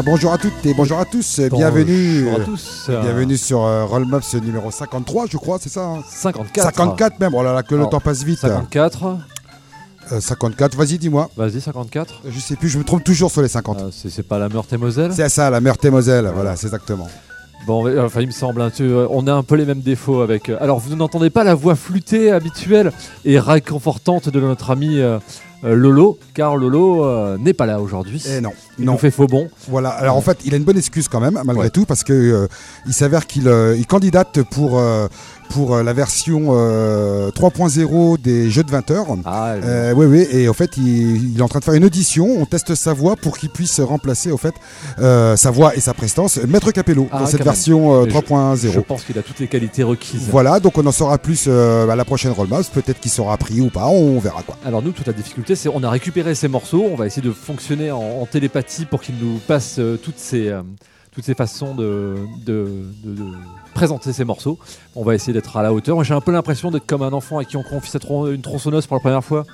Bien, bonjour à toutes et bonjour à tous. Bienvenue. Bonjour à tous. Bienvenue sur euh, Rollmops numéro 53, je crois, c'est ça hein 54. 54 même. Oh là là, que le temps passe vite. 54. Euh, 54, vas-y, dis-moi. Vas-y, 54. Je sais plus, je me trompe toujours sur les 50. Euh, c'est pas la Meurthe-et-Moselle C'est ça, la Meurthe-et-Moselle. Voilà, c'est exactement. Bon, euh, enfin, il me semble, hein, tu- euh, on a un peu les mêmes défauts avec. euh, alors, vous n'entendez pas la voix flûtée habituelle et réconfortante de notre ami euh, euh, Lolo, car Lolo euh, n'est pas là aujourd'hui. Eh non, Il non. nous fait faux bon. Voilà. Alors en fait, il a une bonne excuse quand même, malgré Ouais. tout, parce que euh, il s'avère qu'il euh, il candidate pour euh, pour euh, la version euh, 3.0 des jeux de 20 heures. Ah, Euh, oui, oui, et en fait, il, il est en train de faire une audition. On teste sa voix pour qu'il puisse remplacer, au fait, euh, sa voix et sa prestance, Maître Capello, Ah, dans cette version euh, Mais je- 3.0. je pense qu'il a toutes les qualités requises. Voilà, donc on en saura plus euh, à la prochaine Rollmouse. Peut-être qu'il sera pris ou pas, on verra quoi. Alors nous, toute la difficulté, c'est on a récupéré ces morceaux, on va essayer de fonctionner en, en télépathie pour qu'il nous passe euh, toutes ces euh, toutes ces façons de, de, de- de présenter ces morceaux. On va essayer d'être à la hauteur. J'ai un peu l'impression d'être comme un enfant à qui on confie une tronçonneuse pour la première fois.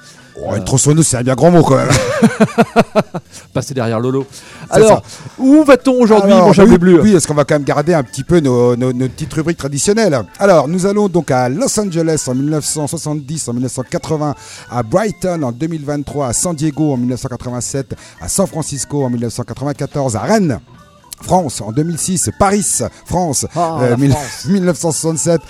Oh, Une tronçonneuse, c'est un bien grand mot quand même. Passer derrière Lolo. Alors, où va-t on aujourd'hui, mon cher oui, Bleu Oui, est-ce qu'on va quand même garder un petit peu nos, nos- nos petites rubriques traditionnelles? Alors, nous allons donc à Los Angeles en 1970, en 1980, à Brighton en 2023, à San Diego en 1987, à San Francisco en 1994, à Rennes. France en 2006, Paris, France, Ah, euh, mille- France. 1967,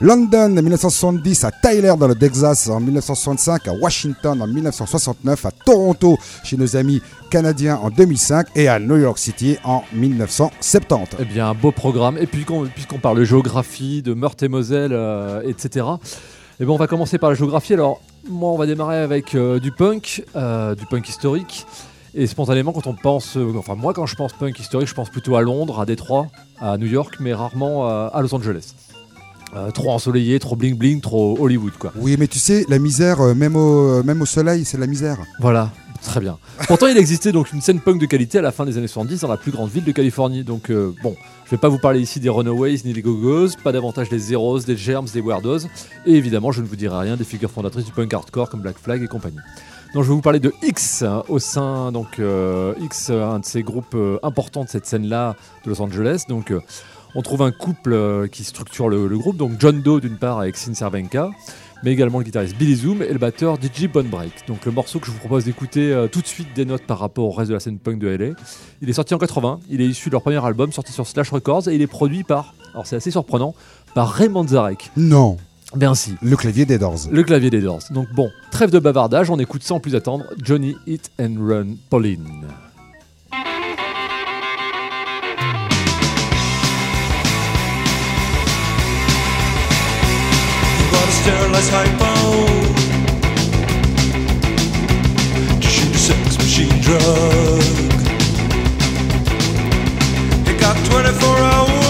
London 1970, à Tyler dans le Texas en 1965, à Washington en 1969, à Toronto chez nos amis canadiens en 2005 et à New York City en 1970. Eh bien, un beau programme. Et puis, qu'on- puisqu'on parle de géographie, de Meurthe-et-Moselle, euh, etc., eh ben, on va commencer par la géographie. Alors, moi, on va démarrer avec euh, du punk, euh, du punk historique. Et spontanément, quand on pense, euh, enfin moi, quand je pense punk historique, je pense plutôt à Londres, à Détroit, à New York, mais rarement euh, à Los Angeles. Euh, trop ensoleillé, trop bling bling, trop Hollywood, quoi. Oui, mais tu sais, la misère, même au, même au soleil, c'est de la misère. Voilà, très bien. Pourtant, il existait donc une scène punk de qualité à la fin des années 70 dans la plus grande ville de Californie. Donc, bon, je vais pas vous parler ici des Runaways ni des Go-Go's, pas davantage des Zeros, des Germs, des Weirdos, et évidemment, je ne vous dirai rien des figures fondatrices du punk hardcore comme Black Flag et compagnie. Donc, je vais vous parler de X hein, au sein, donc euh, X, un de ces groupes euh, importants de cette scène-là de Los Angeles. Donc, euh, on trouve un couple qui structure le, groupe, donc John Doe d'une part avec Sin Cervenka, mais également le guitariste Billy Zoom et le batteur DJ Bonebreak. Donc le morceau que je vous propose d'écouter tout de suite des notes par rapport au reste de la scène punk de LA. Il est sorti en 80, il est issu de leur premier album sorti sur Slash Records et il est produit par, alors c'est assez surprenant, par Raymond Zarek. Non, Bien si. le clavier des Doors. Le clavier des Doors. Donc bon, trêve de bavardage, on écoute sans plus attendre Johnny Hit and Run Pauline. You bought a sterilized hypo to shoot a sex machine drug. You got 24 hours.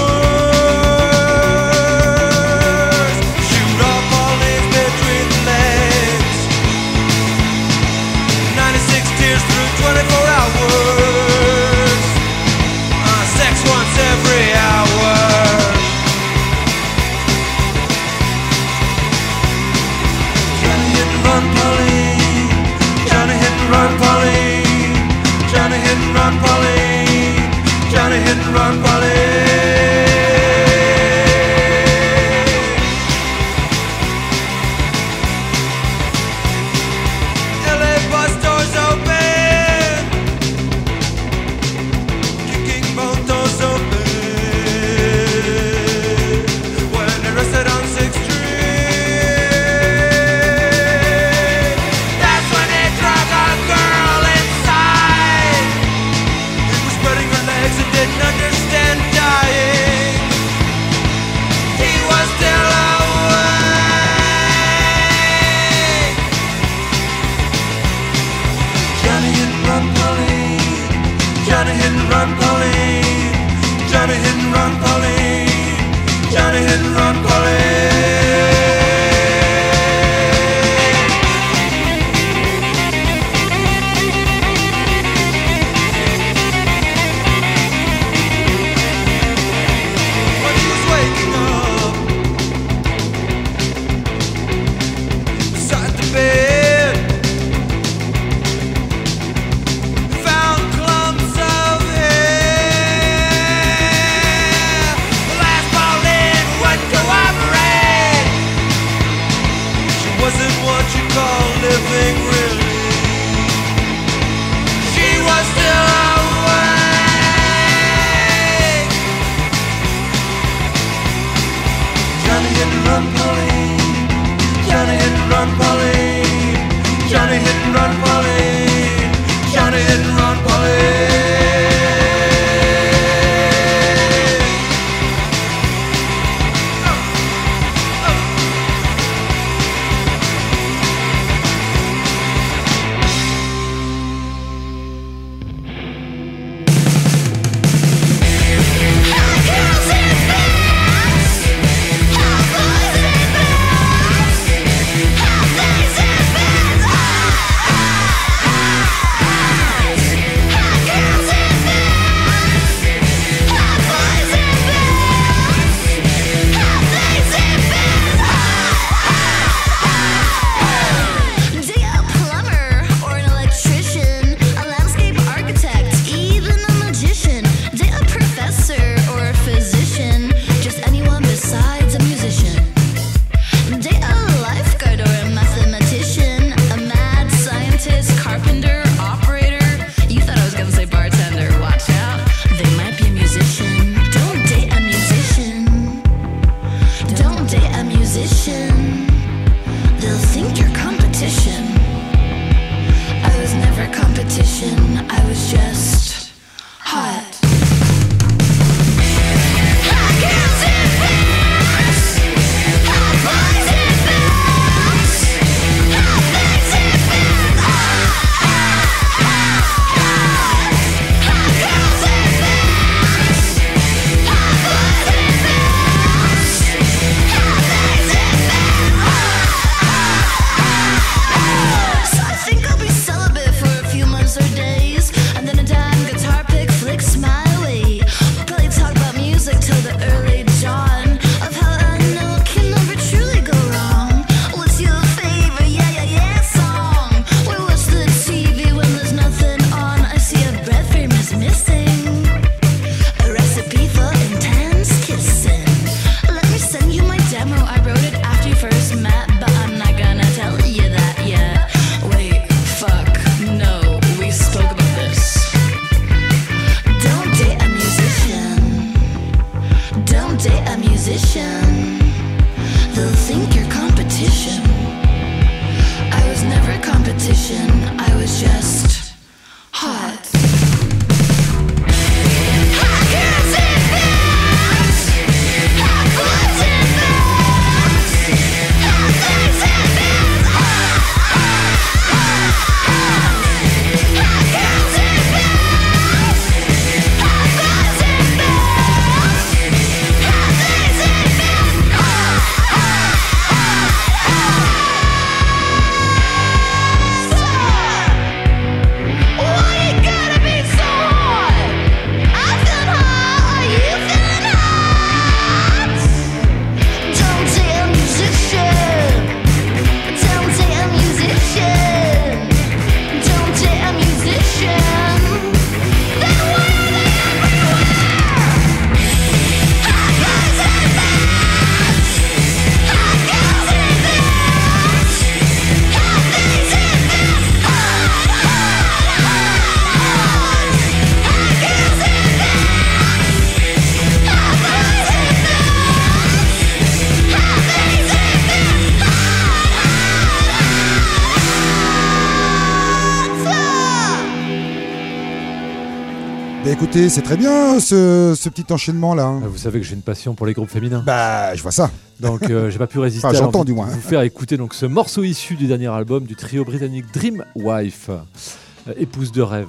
C'est très bien ce, ce petit enchaînement là. Ah, Vous savez que j'ai une passion pour les groupes féminins. Bah, je vois ça. Donc euh, j'ai pas pu résister Enfin, à j'entends, l'envie du de moins. vous faire écouter donc ce morceau issu du dernier album du trio britannique Dream Wife, euh, épouse de rêve.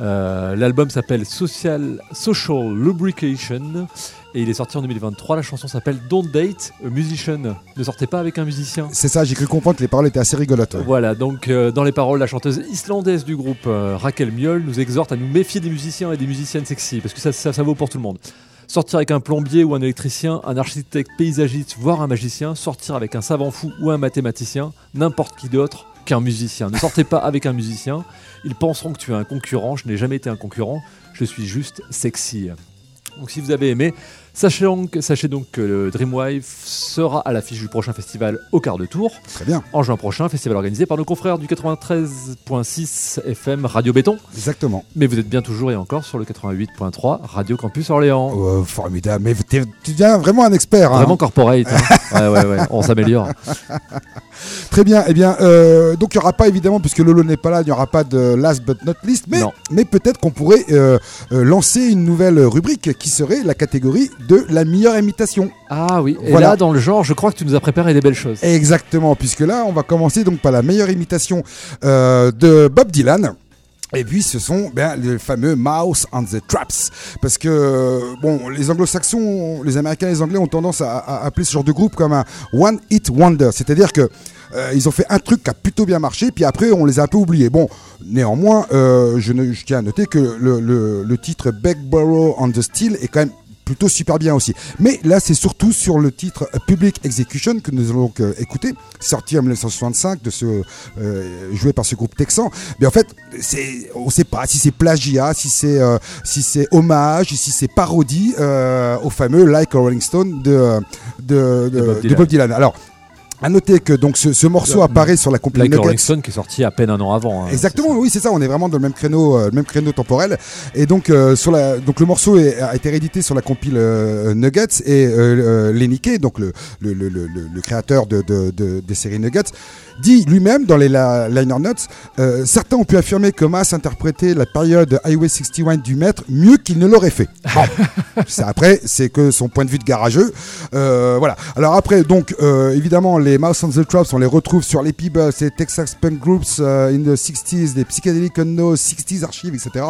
Euh, L'album s'appelle Social, Social Lubrication et il est sorti en 2023. La chanson s'appelle Don't Date a Musician. Ne sortez pas avec un musicien. C'est ça, j'ai cru comprendre que les paroles étaient assez rigolotes. ouais. Voilà, donc euh, dans les paroles, la chanteuse islandaise du groupe euh, Raquel Miol nous exhorte à nous méfier des musiciens et des musiciennes sexy, parce que ça, ça, ça vaut pour tout le monde. Sortir avec un plombier ou un électricien, un architecte paysagiste, voire un magicien, sortir avec un savant fou ou un mathématicien, n'importe qui d'autre qu'un musicien. Ne sortez pas avec un musicien, ils penseront que tu es un concurrent, je n'ai jamais été un concurrent, je suis juste sexy. Donc si vous avez aimé, Sachez donc, sachez donc que le Dreamwife sera à l'affiche du prochain festival au quart de tour. Très bien, En juin prochain, festival organisé par nos confrères du 93.6 FM Radio Béton. exactement. Mais vous êtes bien toujours et encore sur le 88.3 Radio Campus Orléans. Oh, formidable, mais tu deviens vraiment un expert. hein. Vraiment corporate. hein. ouais, ouais, ouais. On s'améliore. Très bien, eh bien, euh, donc il n'y aura pas évidemment, puisque Lolo n'est pas là, il n'y aura pas de last but not least, mais, Non. mais peut-être qu'on pourrait euh, euh, lancer une nouvelle rubrique qui serait la catégorie de la meilleure imitation. Ah oui. Et Voilà. là, dans le genre, je crois que tu nous as préparé des belles choses. Exactement, puisque là, on va commencer donc par la meilleure imitation euh, de Bob Dylan. Et puis ce sont ben, les fameux Mouse on the Traps. Parce que, bon, les anglo-saxons, les américains et les anglais ont tendance à, à appeler ce genre de groupe comme un One Hit Wonder. C'est-à-dire que euh, ils ont fait un truc qui a plutôt bien marché, puis après on les a un peu oubliés. Bon, néanmoins, euh, je, ne- je tiens à noter que le, le- le titre Begborough on the Steel est quand même plutôt super bien aussi. Mais là, c'est surtout sur le titre Public Execution que nous allons donc euh, écouter, sorti en 1965, de ce, euh, joué par ce groupe texan. Mais en fait, c'est, on ne sait pas si c'est plagiat, si c'est, euh, si c'est hommage, si c'est parodie euh, au fameux Like a Rolling Stone de, euh, de, de- Bob de Dylan. Bob Dylan. Alors, à noter que donc ce, ce morceau apparaît sur la compilation Like Rolling Stone qui est sorti à peine un an avant. hein. Exactement, oui, c'est ça. On est vraiment dans le même créneau, euh, le même créneau temporel. Et donc, euh, sur la, donc le morceau est- a été réédité sur la compile euh, Nuggets et Lenny Kay, donc le, le, le, le, créateur de, de, de- des séries Nuggets, dit lui-même dans les la- liner notes, certains ont pu affirmer que Mass interprétait la période Highway 61 du maître mieux qu'il ne l'aurait fait. Bon, ça, après, c'est que son point de vue de garageux. Voilà. Alors après, donc, évidemment, les Mouse on the Traps, on les retrouve sur les Peebles, les Texas Punk Groups euh, in the 60s, les Psychedelic Unknown, 60s Archives, etc.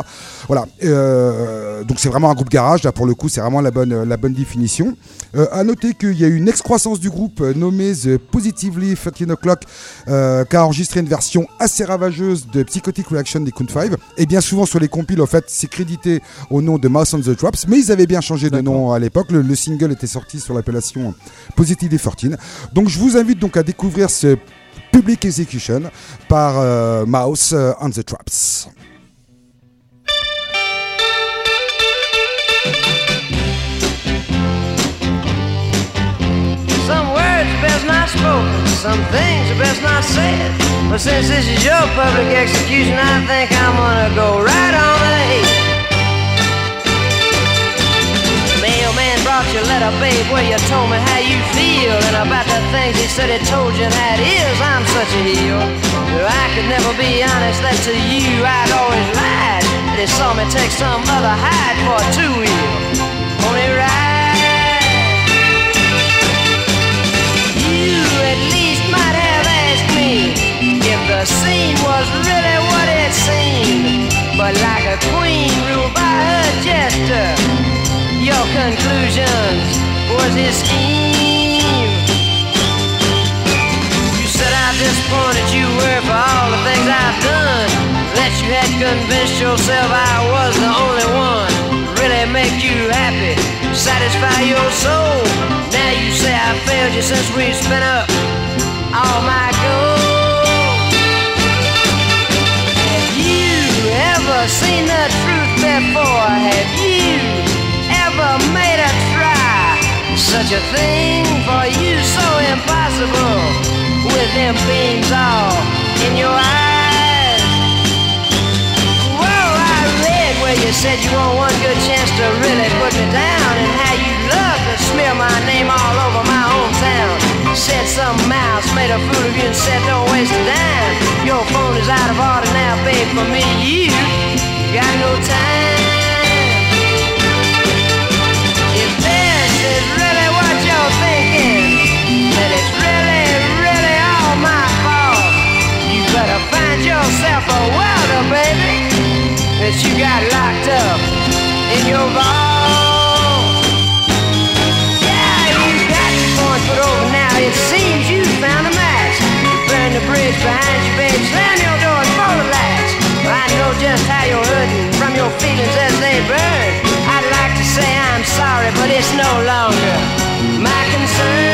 Voilà. Euh, donc c'est vraiment un groupe garage, là, pour le coup, c'est vraiment la bonne, la bonne définition. Euh, à noter qu'il y a eu une excroissance du groupe euh, nommée The Positively 13 O'Clock, qui a enregistré une version assez ravageuse de Psychotic Reaction des Count 5. Et bien souvent sur les compiles, en fait, c'est crédité au nom de Mouse on the Traps, mais ils avaient bien changé de nom à l'époque. Le, le single était sorti sur l'appellation Positively 13. Donc je vous invite donc à découvrir ce Public Execution par euh, Mouse euh, on the Traps. Some words are best not spoken, some things are best not said. But since this is your public execution, I think I'm gonna go right on ahead. Brought your letter, babe, where you told me how you feel and about the things he said he told you and how it is. I'm such a heel. I could never be honest that to you I'd always lied. That he saw me take some other hide for a two-wheel. Only ride. You at least might have asked me if the scene was really what it seemed. But like a queen ruled by her jester, your conclusions was his scheme. You said how disappointed you were for all the things I've done. That you had convinced yourself I was the only one. Really make you happy, satisfy your soul. Now you say I failed you since we spent up all my gold. Have you ever seen the truth before? Have you ever made a try? Such a thing for you so impossible with them beams all in your eyes. Whoa, I read where you said you want one good chance to really put me down and how you love to smear my name all over my hometown. Said some mouse made a fool of you and said don't waste a dime. Your phone is out of order now, babe. For me, you got no time. Yourself a welder, baby, that you got locked up in your vault. Yeah, you got your point put over now. It seems you found a match. You burn the bridge behind you, babe. Slam your door and pull the latch. I know just how you're hurting from your feelings as they burn. I'd like to say I'm sorry, but it's no longer my concern.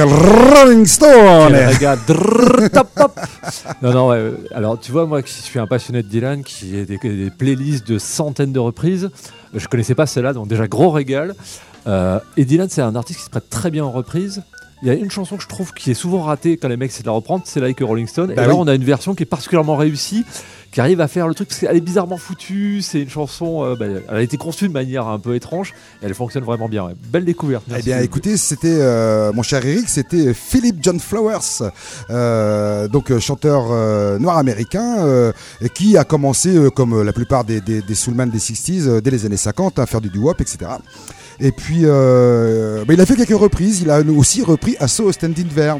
Rolling Stone. Regard, drrr, top, pop. Non, non, ouais, euh, alors tu vois, moi qui suis un passionné de Dylan, qui a des, des playlists de centaines de reprises, je connaissais pas celle-là, donc déjà gros régal. Euh, et Dylan, c'est un artiste qui se prête très bien en reprise. Il y a une chanson que je trouve qui est souvent ratée quand les mecs essaient de la reprendre, c'est Like a Rolling Stone. Bah et là, oui. on a une version qui est particulièrement réussie, qui arrive à faire le truc, parce qu'elle est bizarrement foutue. C'est une chanson, euh, bah, elle a été conçue de manière un peu étrange, et elle fonctionne vraiment bien. ouais. Belle découverte. Eh bien, écoutez, c'était euh, mon cher Eric, c'était Philip John Flowers, euh, donc chanteur noir américain, qui a commencé, comme la plupart des, des, des soulmen des 60s, euh, dès les années 50, à faire du doo-wop, etc. Et puis, bah, il a fait quelques reprises. Il a aussi repris à So Standing There,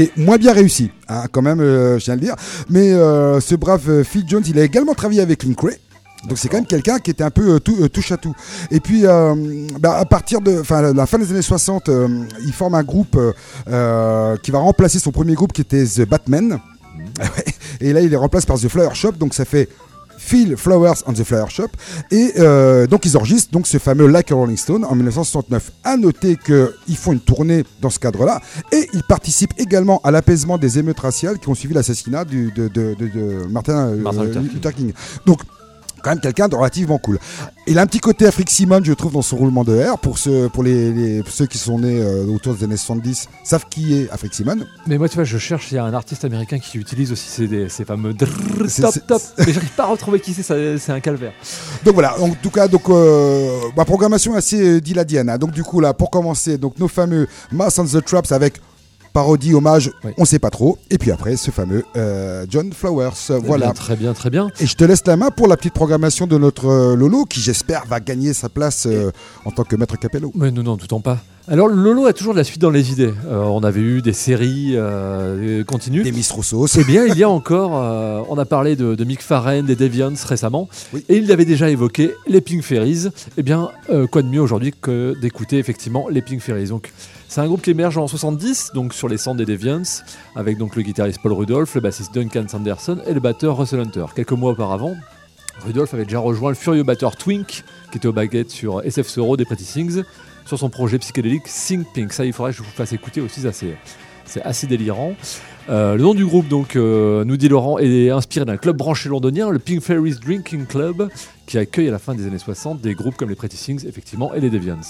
qui est moins bien réussi, hein, quand même, euh, je tiens à le dire. Mais euh, ce brave euh, Phil Jones, il a également travaillé avec Link Ray. Donc c'est quand même quelqu'un qui était un peu euh, tout- euh, touche à tout. Et puis euh, bah, à partir de la fin des années 60, euh, il forme un groupe qui va remplacer son premier groupe qui était The Batman. Ouais. Et là il les remplace par The Flower Shop. Donc ça fait Phil Flowers and the Flower Shop. Et euh, donc ils enregistrent donc ce fameux Like a Rolling Stone en 1969. À noter qu'ils font une tournée dans ce cadre-là et ils participent également à l'apaisement des émeutes raciales qui ont suivi l'assassinat de, de- de- de Martin, euh, Martin Luther King. Luther King. Donc quand même quelqu'un de relativement cool. Il a un petit côté Afrique Simon, je trouve, dans son roulement de R. Pour ceux, pour les, les- ceux qui sont nés euh, autour des années 70, savent qui est Afrique Simon. Mais moi, tu vois, je cherche, il y a un artiste américain qui utilise aussi ces, ces fameux drrrr, C'est- top c'est- top. Mais j'arrive pas à retrouver qui c'est, c'est un calvaire. Donc voilà, en tout cas, donc, euh, ma programmation est assez euh, diladienne. hein. Donc du coup, là, pour commencer, donc nos fameux Mass on the Traps avec parodie, hommage, Oui. on sait pas trop. Et puis après, ce fameux euh, John Flowers. Eh Voilà. bien, très bien, très bien. Et je te laisse la main pour la petite programmation de notre euh, Lolo, qui j'espère va gagner sa place euh, en tant que maître capello. Mais non, non, tout en pas. Alors, Lolo a toujours de la suite dans les idées. On avait eu des séries continues. Des Miss Roussos. Eh bien, il y a encore, on a parlé de, de Mick Farren, des Deviants récemment, Oui. et il avait déjà évoqué les Pink Fairies. Eh bien, quoi de mieux aujourd'hui que d'écouter effectivement les Pink Fairies Donc, c'est un groupe qui émerge en 70, donc sur les cendres des Deviants, avec donc le guitariste Paul Rudolph, le bassiste Duncan Sanderson et le batteur Russell Hunter. Quelques mois auparavant, Rudolph avait déjà rejoint le furieux batteur Twink, qui était aux baguettes sur SF Soro des Pretty Things, sur son projet psychédélique Think Pink. Ça, il faudrait que je vous fasse écouter aussi, ça c'est c'est assez délirant. Euh, le nom du groupe, donc, euh, nous dit Laurent, est inspiré d'un club branché londonien, le Pink Fairies Drinking Club, qui accueille à la fin des années 60 des groupes comme les Pretty Things, effectivement, et les Deviants.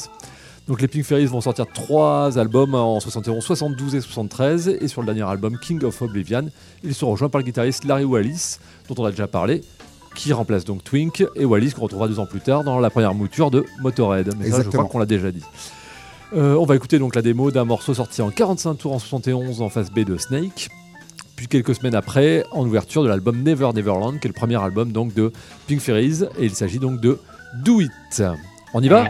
Donc les Pink Fairies vont sortir trois albums en 71, 72 et 73, et sur le dernier album King of Oblivion, ils sont rejoints par le guitariste Larry Wallis, dont on a déjà parlé, qui remplace donc Twink, et Wallis qu'on retrouvera deux ans plus tard dans la première mouture de Motorhead. Mais ça, je Exactement. crois qu'on l'a déjà dit. Euh, on va écouter donc la démo d'un morceau sorti en 45 tours en 71 en face B de Snake. Puis quelques semaines après, en ouverture de l'album Never Neverland, qui est le premier album donc de Pink Fairies, et il s'agit donc de Do It. On y va?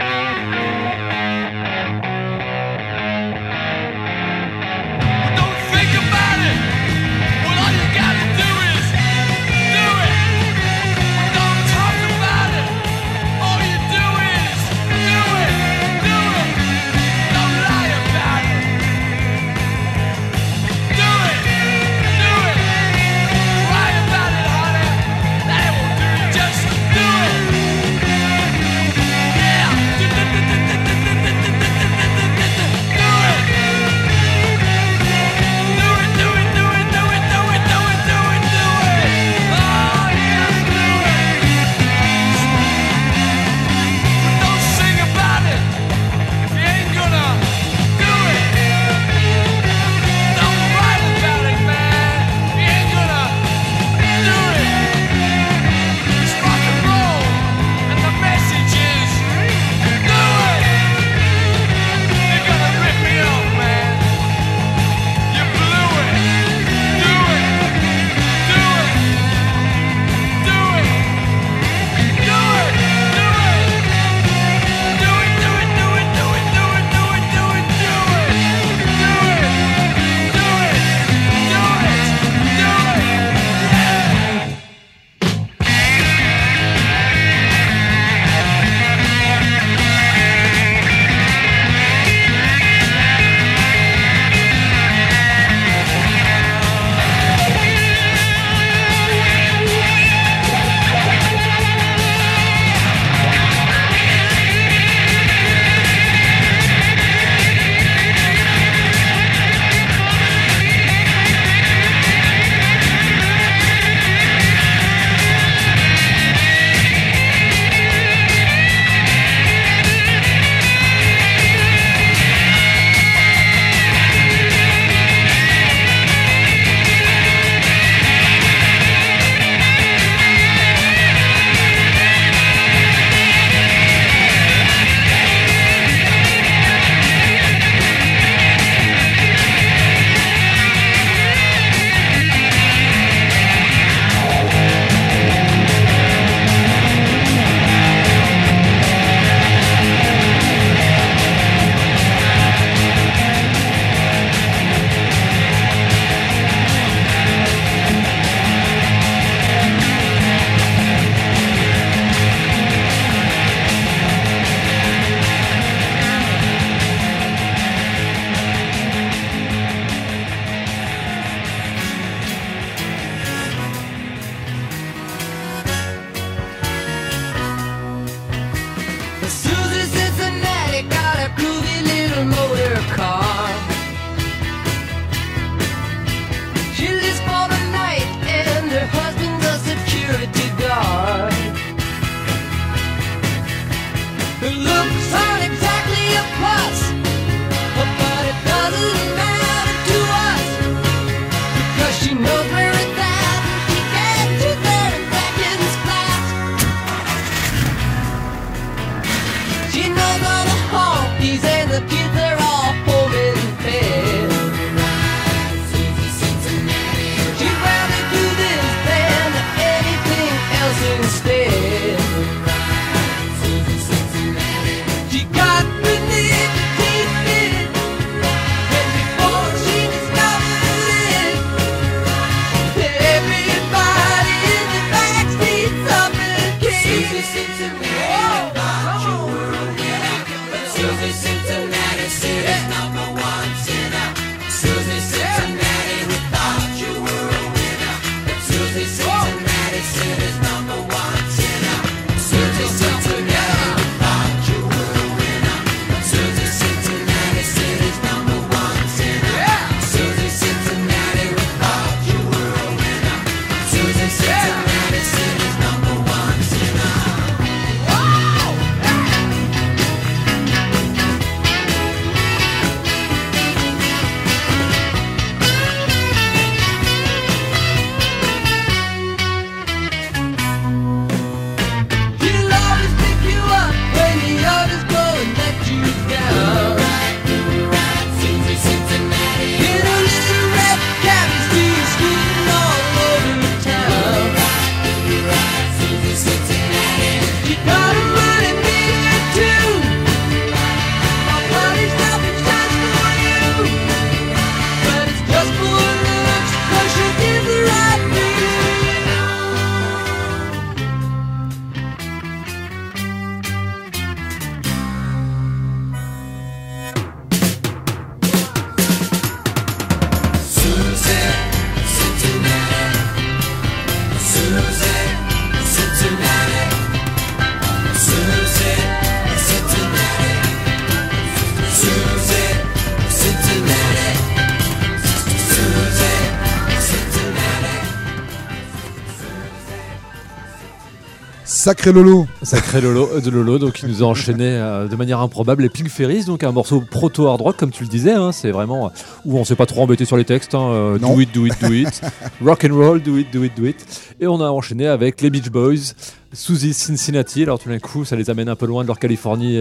Sacré Lolo. Sacré Lolo, euh, de Lolo, donc il nous a enchaîné euh, de manière improbable les Pink Fairies, donc un morceau proto hard rock comme tu le disais, hein, c'est vraiment euh, où on s'est pas trop embêté sur les textes, hein, do it, do it, do it, rock and roll, do it, do it, do it, et on a enchaîné avec les Beach Boys, Suzy Cincinnati, alors tout d'un coup ça les amène un peu loin de leur Californie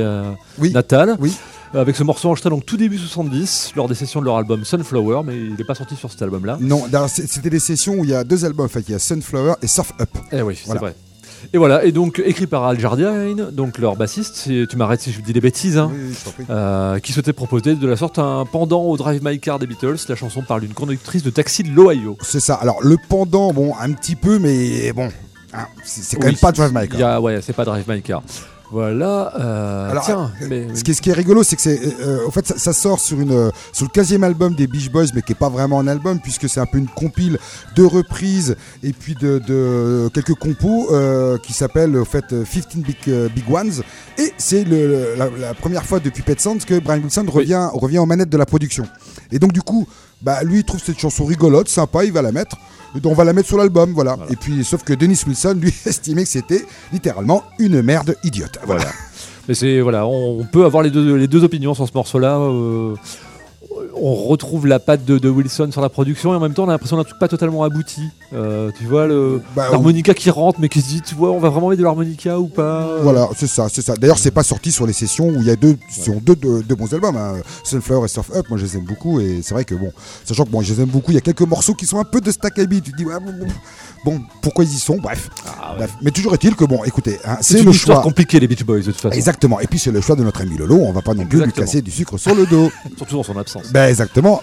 Oui. natale, Oui. avec ce morceau enregistré donc tout début 70 lors des sessions de leur album Sunflower, mais il n'est pas sorti sur cet album-là. Non, c'était des sessions où il y a deux albums. En fait, il y a Sunflower et Surf Up. Eh oui, Voilà. c'est vrai. Et voilà, et donc écrit par Al Jardine, donc leur bassiste, si- tu m'arrêtes si je dis des bêtises, hein. Oui, oui. Euh, qui souhaitait proposer de la sorte un pendant au Drive My Car des Beatles. La chanson parle d'une conductrice de taxi de l'Ohio. C'est ça. Alors, le pendant, bon, un petit peu, mais bon, hein, c'est quand Oui, même pas Drive My Car. y a- ouais, c'est pas Drive My Car. Voilà. euh, Alors, tiens, euh, mais, Ce qui, est, ce qui est rigolo, c'est que c'est, euh, en fait, ça, ça sort sur une, euh, sur le 15e album des Beach Boys, mais qui est pas vraiment un album puisque c'est un peu une compile de reprises et puis de, de quelques compos euh, qui s'appelle en fait euh, 15 Big, euh, Big Ones. Et c'est le, la, la première fois depuis Pet Sounds que Brian Wilson revient, revient aux manettes de la production. Et donc du coup, bah lui il trouve cette chanson rigolote, sympa, il va la mettre. Donc, on va la mettre sur l'album, voilà. Et puis, sauf que Dennis Wilson, lui, estimait que c'était littéralement une merde idiote. Voilà. mais c'est voilà, on, on peut avoir les deux, les deux opinions sur ce morceau-là. euh, on retrouve la patte de, de Wilson sur la production et en même temps on a l'impression d'un truc pas totalement abouti. Euh, tu vois le Bah, l'harmonica qui rentre mais qui se dit tu vois on va vraiment mettre de l'harmonica ou pas? Voilà, c'est ça, c'est ça. D'ailleurs, c'est pas sorti sur les sessions où il y a deux, deux, deux, deux bons albums, hein. Sunflower et Surf Up. Moi, je les aime beaucoup et c'est vrai que bon, sachant que bon, je les aime beaucoup, il y a quelques morceaux qui sont un peu de Staccaby. Tu te dis, ouais, bon, bon, bon, pourquoi ils y sont Bref, bref. Mais toujours est-il que bon, écoutez, hein, Ah C'est le choix. compliquée les Beach Boys de toute façon. Exactement. Et puis c'est le choix de notre ami Lolo. On va pas non plus lui casser du sucre sur le dos. Surtout dans son absence. ben exactement.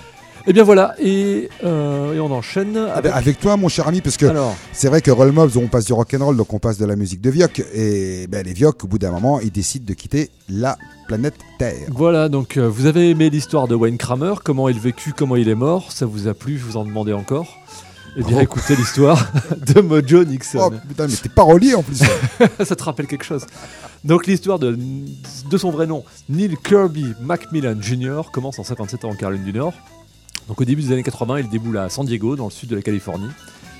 Et bien voilà, et, euh, et on enchaîne Ah avec... ben, avec toi, mon cher ami, parce que Alors, c'est vrai que Roll Mobs, on passe du rock'n'roll, donc on passe de la musique de Vioc. Et ben, les Vioc, au bout d'un moment, ils décident de quitter la planète Terre. voilà, donc euh, vous avez aimé l'histoire de Wayne Kramer, comment il vécu, comment il est mort, ça vous a plu, je vous en demandez encore Eh bien Oh. écoutez l'histoire de Mojo Nixon. Oh putain, mais t'es parolier en plus. ça te rappelle quelque chose Donc l'histoire de, de son vrai nom, Neil Kirby Macmillan Jr., commence en 57 ans en Caroline du Nord. Donc au début des années 80, il déboule à San Diego, dans le sud de la Californie.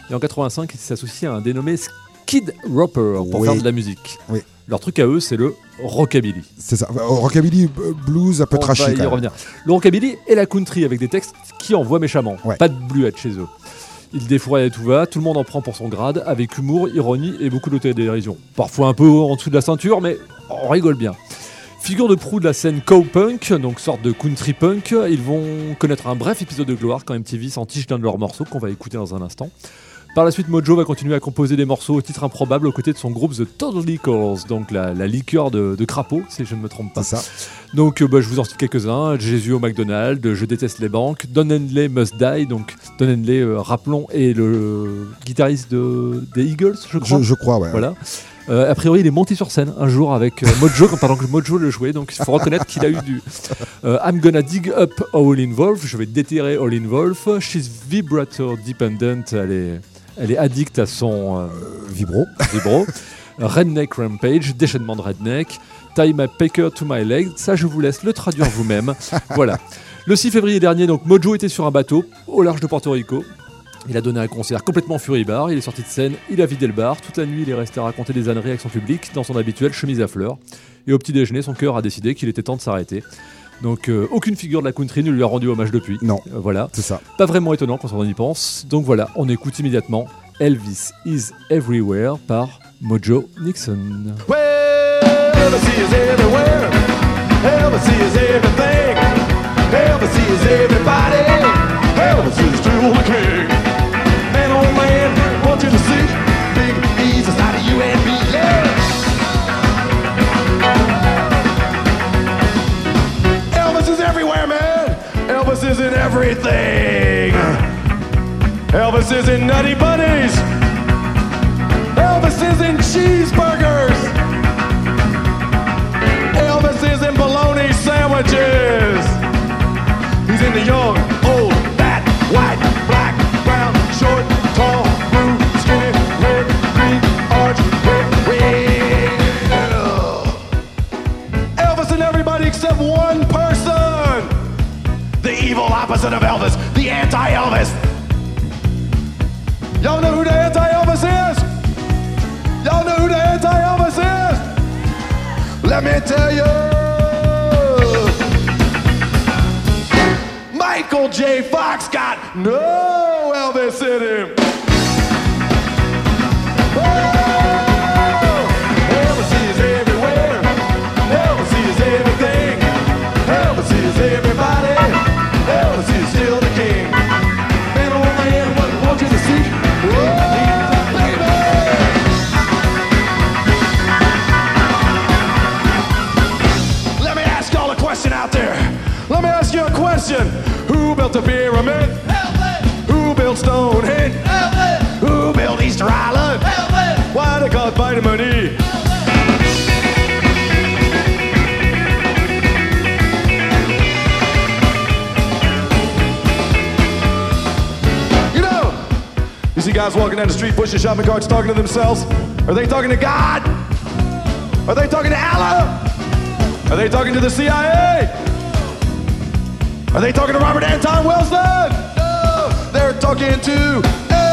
Et en 85, il s'associe à un dénommé Skid Roper pour Oui. faire de la musique. Oui. Leur truc à eux, c'est le rockabilly. C'est ça. Euh, Rockabilly, blues, un peu On trashy. revenir. Le rockabilly et la country avec des textes qui envoient méchamment. Ouais. Pas de bluette chez eux. Il défouraille à tout va, tout le monde en prend pour son grade, avec humour, ironie et beaucoup d'autodérision. Parfois un peu en dessous de la ceinture, mais on rigole bien. Figure de proue de la scène cowpunk, donc sorte de country punk, ils vont connaître un bref épisode de gloire quand MTV s'entiche d'un de leurs morceaux qu'on va écouter dans un instant. Par la suite, Mojo va continuer à composer des morceaux au titre improbable aux côtés de son groupe The Total Liquors, donc la, liqueur de, de crapaud, si je ne me trompe pas. Ça. Donc euh, bah, je vous en cite quelques-uns. Jésus au McDonald's, Je déteste les banques, Don Henley Must Die. Donc Don Henley, euh, rappelons, est le guitariste de, des Eagles, je crois. Je, je crois, ouais. Voilà. Euh, a priori, il est monté sur scène un jour avec euh, Mojo, pendant que Mojo le jouait. Donc il faut reconnaître qu'il a eu du euh, I'm gonna dig up All in Wolf. Je vais déterrer All in Wolf. She's vibrator dependent. Elle est, elle est addicte à son. Vibro. vibro. Redneck Rampage, déchaînement de Redneck, Tie my pecker to my leg, ça je vous laisse le traduire vous-même. voilà. Le 6 février dernier, donc Mojo était sur un bateau au large de Porto Rico. Il a donné un concert complètement furibar, il est sorti de scène, il a vidé le bar, toute la nuit il est resté à raconter des âneries avec son public dans son habituelle chemise à fleurs. Et au petit déjeuner, son cœur a décidé qu'il était temps de s'arrêter. Donc euh, aucune figure de la country ne lui a rendu hommage depuis. Non, Euh, voilà. c'est ça. Pas vraiment étonnant quand on y pense. Donc voilà, on écoute immédiatement Elvis is Everywhere par Mojo Nixon. Well, Elvis is everywhere. Elvis is everything. Elvis is everybody. Elvis is. Man, man, you to see Big E's inside of you and me. Yeah. Elvis is everywhere, man. Elvis is in everything. Elvis is in Nutty Buddies. Elvis is in cheeseburgers. sandwiches. He's the young, old, fat, white, black, brown, short, tall, blue, skinny, red, green, orange, red, red. Elvis and everybody except one person. The evil opposite of Elvis, the anti-Elvis. Y'all know who the anti-Elvis is? Y'all know who the anti-Elvis is? Let me tell you. Michael J. Fox got no Elvis in him. guys walking down the street pushing shopping carts talking to themselves? Are they talking to God? Are they talking to Allah? Are they talking to the CIA? Are they talking to Robert Anton Wilson? No, they're talking to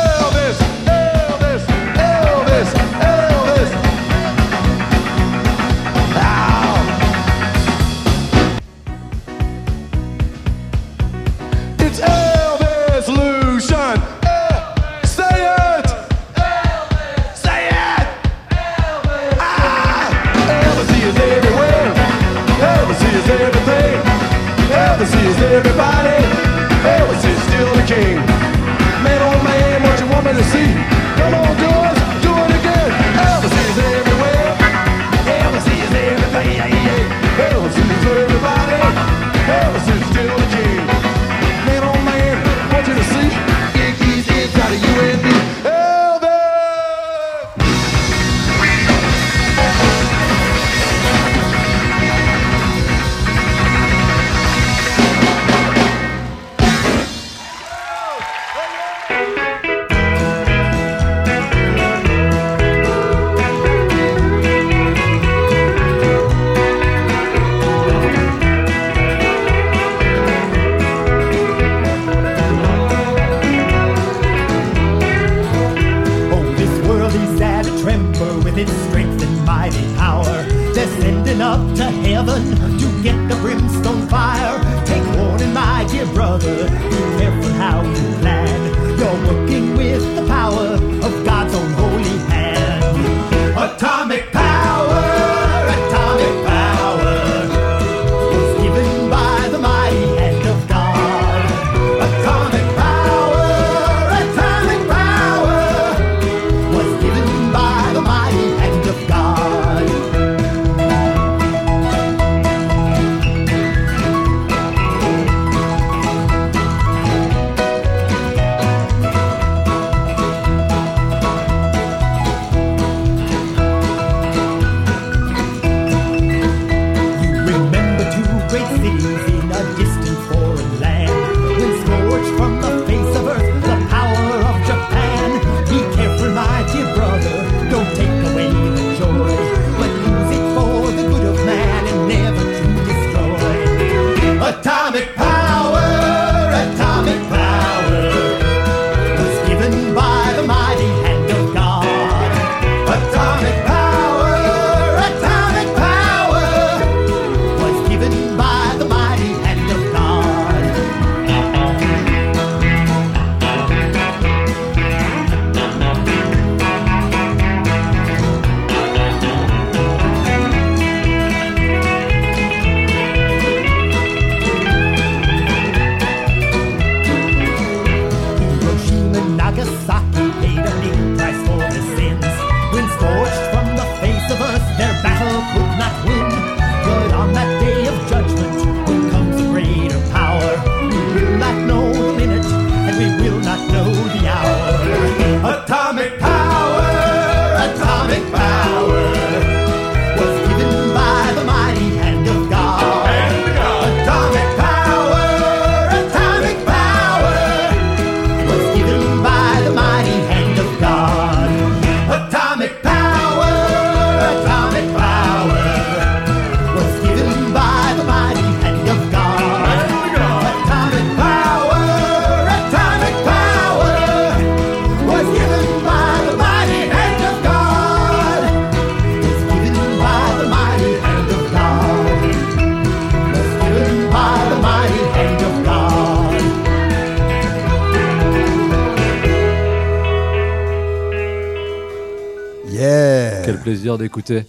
d'écouter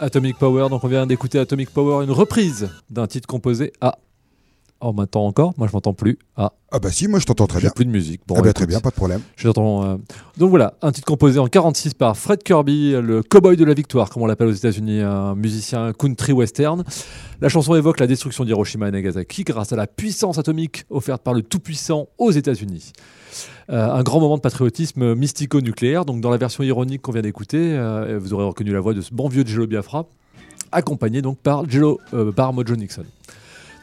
Atomic Power. Donc on vient d'écouter Atomic Power, une reprise d'un titre composé à. Oh, m'entend encore Moi je m'entends plus. Ah, Ah bah si, moi je t'entends très bien. plus de musique. Bon, Ah bah, très bien, pas de problème. J'entends. euh, Donc voilà, un titre composé en 46 par Fred Kirby, le cowboy de la victoire, comme on l'appelle aux États-Unis, un musicien country western. La chanson évoque la destruction d'Hiroshima et Nagasaki grâce à la puissance atomique offerte par le tout-puissant aux États-Unis. Euh, un grand moment de patriotisme mystico-nucléaire. Donc dans la version ironique qu'on vient d'écouter, euh, vous aurez reconnu la voix de ce bon vieux Jello Biafra, accompagné donc par Jello, euh, par Mojo Nixon.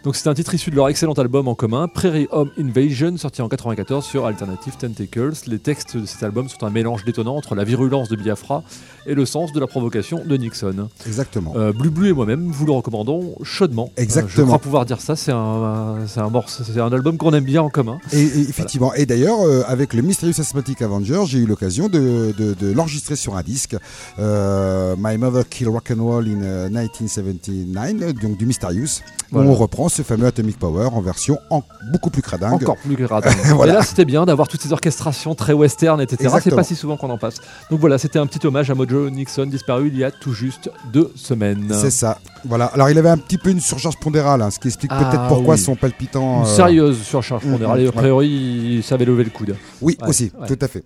Donc c'est un titre issu de leur excellent album en commun, Prairie Home Invasion, sorti en 94 sur Alternative Tentacles. Les textes de cet album sont un mélange détonnant entre la virulence de Biafra et le sens de la provocation de Nixon. Exactement. Euh, Blue Blue et moi-même vous le recommandons chaudement. Euh, je Exactement. crois pouvoir dire ça, c'est un, c'est un, morceau- c'est un album qu'on aime bien en commun. Et, et effectivement, et d'ailleurs, euh, avec le Mysterious Asthmatic Avenger, j'ai eu l'occasion de, de- de l'enregistrer sur un disque. Euh, My Mother Kill Rock and Roll in euh, 1979, donc du Mysterious, Voilà. où on reprend ce fameux Atomic Power en version en- beaucoup plus cradingue. Encore plus radin. Voilà. Et là, c'était bien d'avoir toutes ces orchestrations très western, etc. C'est pas si souvent qu'on en passe. Donc voilà, c'était un petit hommage à Mojo Nixon, disparu il y a tout juste deux semaines. C'est ça. Voilà. Alors, il avait un petit peu une surcharge pondérale, hein, ce qui explique Ah, peut-être pourquoi oui. son palpitant. Une euh, sérieuse surcharge mm, pondérale. mm, Et a ouais. priori, il savait lever le coude. Oui, Ouais, aussi, ouais. tout à fait.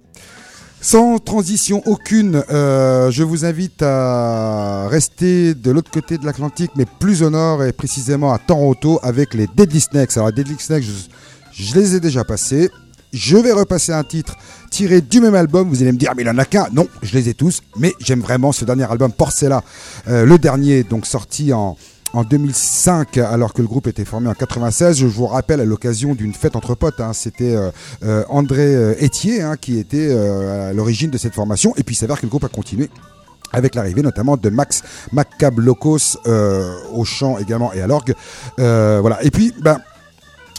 Sans transition aucune, euh, je vous invite à rester de l'autre côté de l'Atlantique, mais plus au nord et précisément à Toronto avec les Deadly Snakes. Alors, les Deadly Snakes, je, les ai déjà passés. Je vais repasser un titre tiré du même album. Vous allez me dire, mais il en a qu'un. Non, je les ai tous, mais j'aime vraiment ce dernier album, Porcella. Euh, le dernier, donc sorti en, en 2005, alors que le groupe était formé en 96. Je vous rappelle à l'occasion d'une fête entre potes. hein, C'était euh, euh, André euh, Etier hein, qui était à l'origine de cette formation. Et puis il s'avère que le groupe a continué. Avec l'arrivée notamment de Max Macablocos au chant également et à l'orgue. Voilà. Et puis, ben,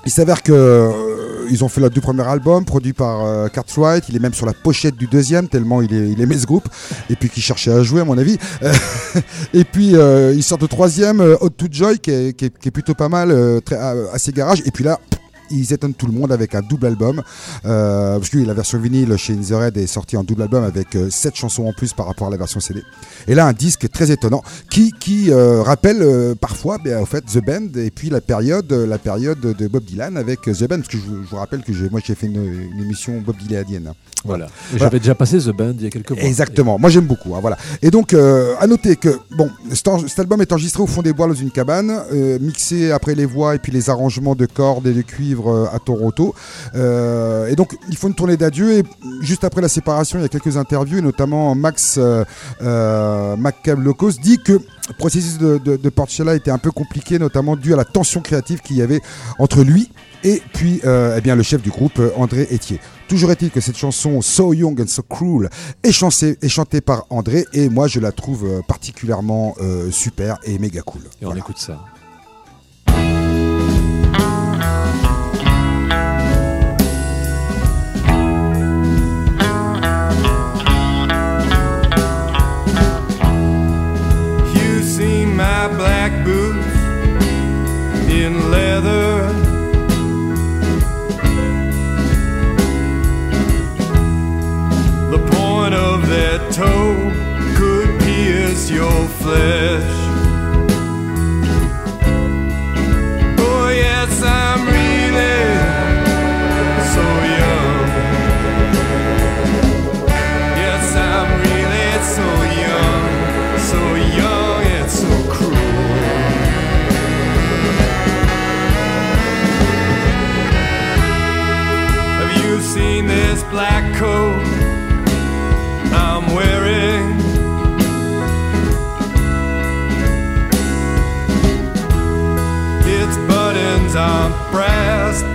il s'avère que ils ont fait leurs deux premiers albums produits par euh, Cartwright. Il est même sur la pochette du deuxième tellement il, aimait ce groupe et puis qu'il cherchait à jouer à mon avis. Euh, et puis euh, il sort de troisième euh, Hot to Joy qui est, qui qui plutôt pas mal, euh, très, euh, assez garage. Et puis là. Ils étonnent tout le monde avec un double album. Euh, parce que la version vinyle chez In The Red est sortie en double album avec 7 chansons en plus par rapport à la version CD. Et là, un disque très étonnant qui, qui euh, rappelle euh, parfois ben, au fait, The Band et puis la période, la période de Bob Dylan avec euh, The Band. Parce que je, vous- je vous rappelle que moi j'ai fait une, une émission Bob Dylanienne. Voilà. J'avais déjà passé The Band il y a quelques mois. Exactement. Moi j'aime beaucoup. hein, voilà. Et donc euh, à noter que bon, cet, album est enregistré au fond des bois dans une cabane, euh, mixé après les voix et puis les arrangements de cordes et de cuivre euh, à Toronto. Euh, et donc il faut une tournée d'adieu. Et juste après la séparation, il y a quelques interviews, et notamment Max euh, euh, Macablocos dit que le processus de, de, était un peu compliqué, notamment dû à la tension créative qu'il y avait entre lui et puis euh, eh bien, le chef du groupe, André Etier. Toujours est-il que cette chanson So Young and So Cruel est, chancée- est chantée par André et moi je la trouve particulièrement euh, super et méga cool. Et on Voilà. écoute ça. Flesh.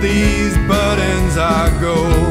these burdens I go.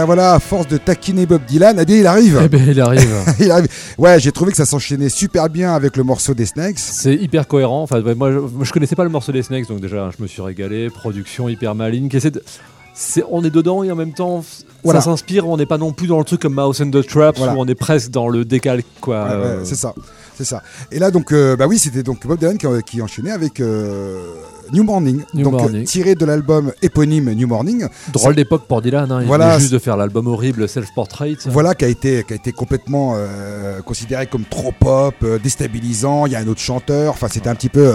Voilà, voilà, à force de taquiner Bob Dylan, eh bien, il arrive. Eh ben, il arrive. il arrive. Ouais, j'ai trouvé que ça s'enchaînait super bien avec le morceau des Snakes. C'est hyper cohérent. Enfin, moi, je, moi, je connaissais pas le morceau des Snakes, donc déjà, je me suis régalé. Production hyper maligne. Qui essaie de- c'est- on est dedans et en même temps, Voilà. ça s'inspire. On n'est pas non plus dans le truc comme Mouse and the Traps Voilà. où on est presque dans le décalque, quoi. Ouais, Euh, c'est ça, c'est ça. Et là donc, euh, bah oui, c'était donc Bob Dylan qui, qui enchaînait avec euh, New Morning, New donc Morning. tiré de l'album éponyme New Morning. Drôle d'époque pour Dylan. Hein. Il Voilà, juste de faire l'album horrible Self Portrait. Voilà qui a été qui a été complètement euh, considéré comme trop pop, euh, déstabilisant. Il y a un autre chanteur. Enfin, c'était un petit peu.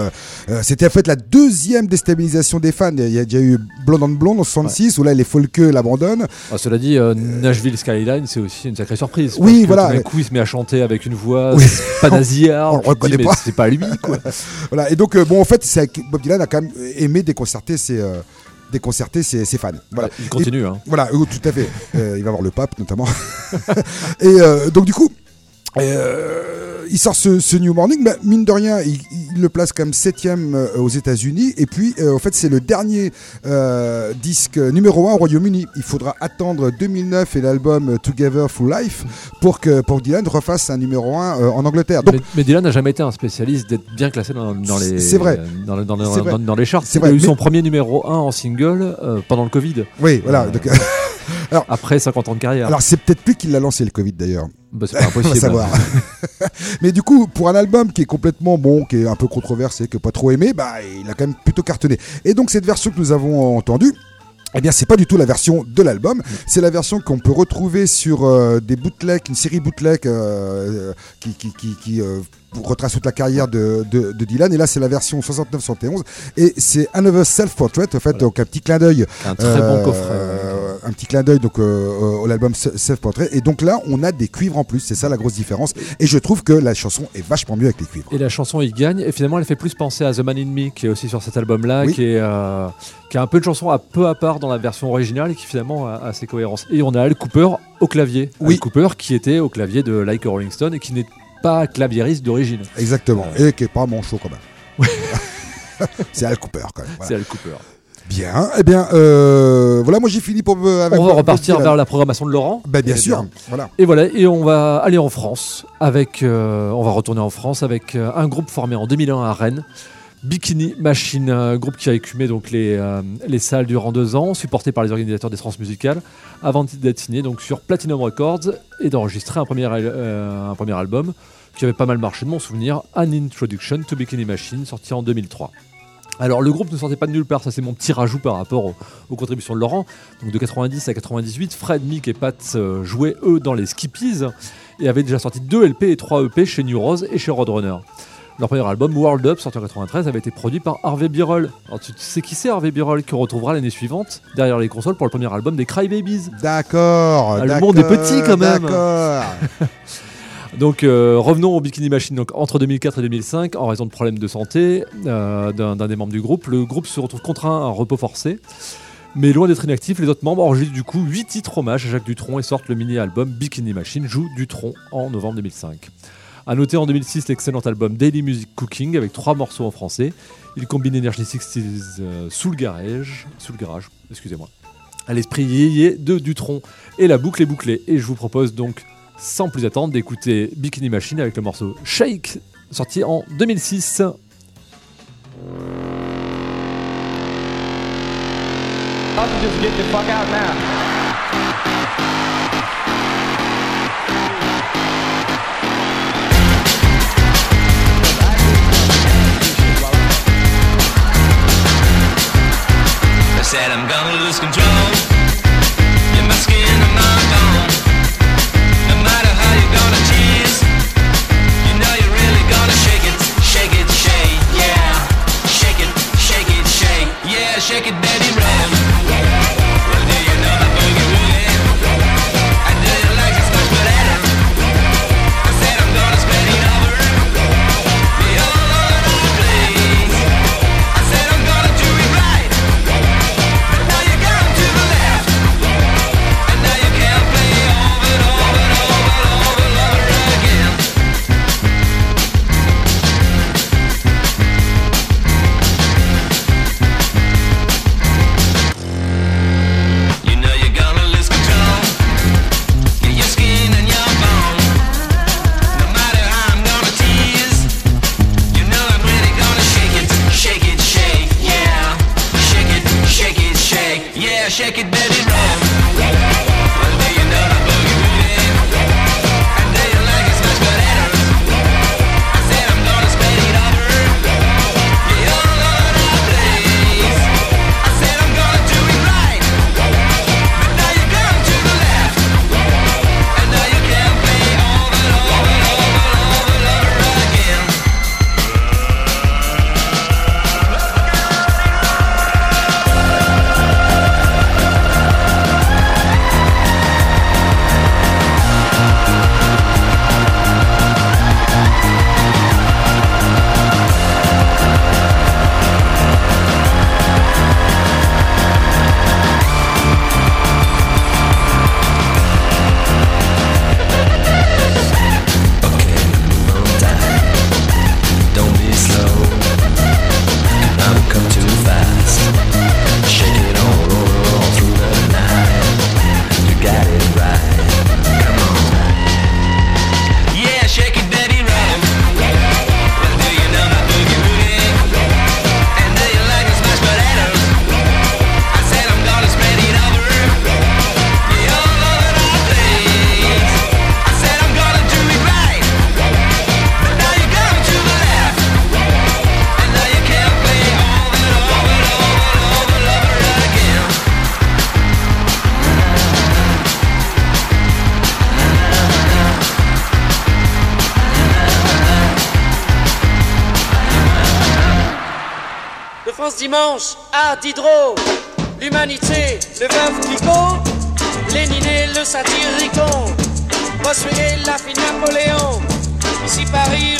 euh, c'était en fait la deuxième déstabilisation des fans. Il y a déjà eu Blonde on Blonde en 66 où là les folkeux l'abandonnent. Ah, cela dit, Nashville Skyline, c'est aussi une sacrée surprise. Oui, voilà, d'un coup, il se met à chanter avec une voix Oui. pas nasillard. On le dis, reconnaît pas. C'est pas lui, quoi. Voilà. Et donc bon en fait, Bob Dylan a quand même aimé déconcerter ses euh, déconcerter ses, ses fans. Voilà. Il continue. Hein. Voilà, euh, tout à fait. Euh, il va voir le pape notamment. et euh, donc du coup, euh, il sort ce, ce New Morning, bah, mine de rien, il, il le place comme septième euh, aux États-Unis. Et puis, euh, en fait, c'est le dernier euh, disque numéro un au Royaume-Uni. Il faudra attendre 2009 et l'album Together for Life pour que pour Dylan refasse un numéro un euh, en Angleterre. Donc, mais, mais Dylan n'a jamais été un spécialiste d'être bien classé dans, dans les. C'est vrai. Dans, vrai. les charts. C'est il a eu mais- son premier numéro 1 en single euh, pendant le Covid. oui, voilà. Euh, Donc, Après 50 ans de carrière. alors, c'est peut-être plus qu'il l'a lancé le Covid d'ailleurs. Bah, c'est pas On va impossible. Mais du coup, pour un album qui est complètement bon, qui est un peu controversé, que pas trop aimé, bah, il a quand même plutôt cartonné. Et donc, cette version que nous avons entendue, Eh bien, c'est pas du tout la version de l'album. C'est la version qu'on peut retrouver sur euh, des bootlegs, une série bootleg euh, qui, qui, qui, qui, euh, retrace toute la carrière de, de, de Dylan. Et là, c'est la version 69-71. Et c'est Another Self-Portrait, en fait, donc un petit clin d'œil. Un très bon euh, coffret. Euh, un petit clin d'œil donc euh, euh, au l'album Se- Self-Portrait. Et donc là, on a des cuivres en plus. C'est ça la grosse différence. Et je trouve que la chanson est vachement mieux avec les cuivres. Et la chanson il gagne et finalement elle fait plus penser à The Man in Me qui est aussi sur cet album là Oui. qui est euh, qui a un peu de chanson à peu à part dans la version originale et qui finalement a, a ses cohérences. Et on a Al Cooper au clavier. Oui. Al Cooper qui était au clavier de Like a Rolling Stone et qui n'est pas claviériste d'origine. Exactement. Et qui est pas manchot quand même. c'est Al Cooper quand même. Voilà. C'est Al Cooper. Bien. Eh bien, euh, voilà, moi j'ai fini pour me- avec. on va repartir vers la programmation de Laurent. Ben, bien Eh sûr. Voilà. Et voilà, et on va aller en France avec, euh, on va retourner en France avec euh, un groupe formé en 2001 à Rennes, Bikini Machine, un groupe qui a écumé donc les, euh, les salles durant deux ans, supporté par les organisateurs des transmusicales, avant d'être signé donc sur Platinum Records et d'enregistrer un premier, euh, un premier album qui avait pas mal marché de mon souvenir, An Introduction to Bikini Machine, sorti en 2003. Alors le groupe ne sortait pas de nulle part, ça c'est mon petit rajout par rapport au- aux contributions de Laurent. Donc de 90 à 98, Fred, Mick et Pat euh, jouaient eux dans les Skippies et avaient déjà sorti 2 LP et 3 EP chez New Rose et chez Roadrunner. Leur premier album, World Up, sorti en 93, avait été produit par Harvey Birol. Alors tu sais qui c'est Harvey Birol qu'on retrouvera l'année suivante derrière les consoles pour le premier album des Crybabies? D'accord. Ah, le monde est petit, quand même. D'accord. Donc euh, revenons au Bikini Machine. Entre 2004 et 2005, en raison de problèmes de santé euh, d'un des membres du groupe, le groupe se retrouve contraint à un repos forcé. Mais loin d'être inactif, les autres membres enregistrent du coup 8 titres hommage à Jacques Dutronc et sortent le mini-album Bikini Machine joue Dutronc en novembre 2005. A noter en 2006 l'excellent album Daily Music Cooking avec trois morceaux en français. Il combine l'énergie 60s euh, sous le garage, sous le garage, excusez-moi, à l'esprit yéyé de Dutronc et la boucle est bouclée. Et je vous propose donc sans plus attendre d'écouter Bikini Machine avec le morceau Shake sorti en 2006. I'll just get the fuck out now? I said I'm gonna lose control. In my skin and Shake it, baby, roll. Shake, yeah. Shake it, baby, roll.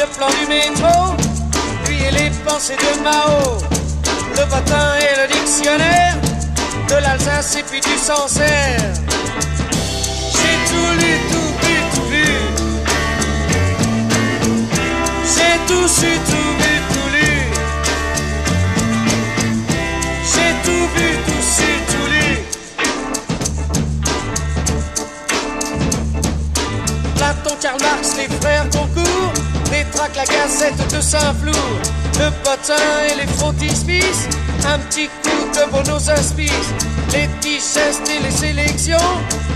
Le plan du métro. Et les pensées de Mao. Le votin et le dictionnaire. De l'Alsace et puis du Sancerre. J'ai tout lu, tout vu, tout vu. J'ai tout su, tout vu, tout lu. J'ai tout vu, tout su, tout lu. Platon, Karl Marx, les frères Goncourt, tracts, la gazette de Saint-Flour, le potin et les frontispices, un petit coup de Bonos Hospice, les petits gestes et les sélections,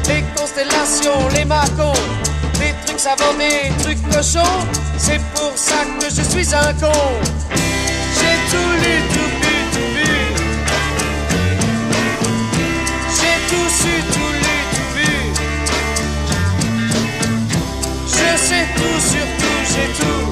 les constellations, les macons, les trucs savants, des trucs cochons, c'est pour ça que je suis un con. J'ai tout lu, tout vu, tout vu. J'ai tout su, tout lu, tout vu. Je sais tout sur tout, j'ai tout.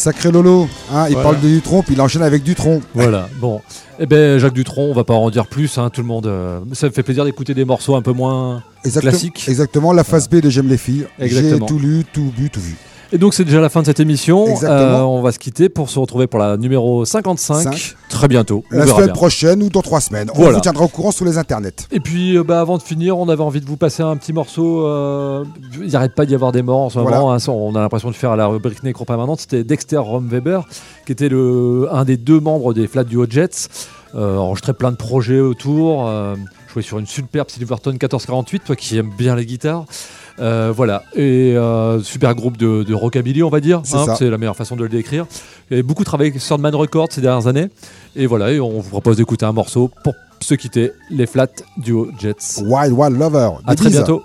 Sacré Lolo, hein, il Voilà. parle de Dutron, puis il enchaîne avec Dutron. Voilà, bon. Eh ben Jacques Dutronc, on va pas en dire plus, hein, tout le monde. euh, ça me fait plaisir d'écouter des morceaux un peu moins classiques. exactement, la phase B de J'aime les filles. J'ai Exactement. tout lu, tout bu, tout vu. Et donc c'est déjà la fin de cette émission. Euh, on va se quitter pour se retrouver pour la numéro 55 Cinq. très bientôt. On La verra semaine bien. prochaine ou dans trois semaines. On vous tiendra au courant sur les internets. Et puis euh, bah, avant de finir, on avait envie de vous passer un petit morceau. euh, il n'arrête pas d'y avoir des morts en ce Voilà. moment. hein, on a l'impression de faire la rubrique Nécro permanente. C'était Dexter Romweber, qui était le, un des deux membres des Flat Duo Jets. Euh, enregistré plein de projets autour. Euh, joué sur une superbe Silverton 1448, toi qui aimes bien les guitares. Euh, voilà, et euh, super groupe de, de rockabilly, on va dire. C'est hein, c'est la meilleure façon de le décrire. Avait beaucoup travaillé avec Swordman Records ces dernières années. Et voilà, et on vous propose d'écouter un morceau pour se quitter, les Flat Duo Jets. Wild Wild Lover. À très bientôt.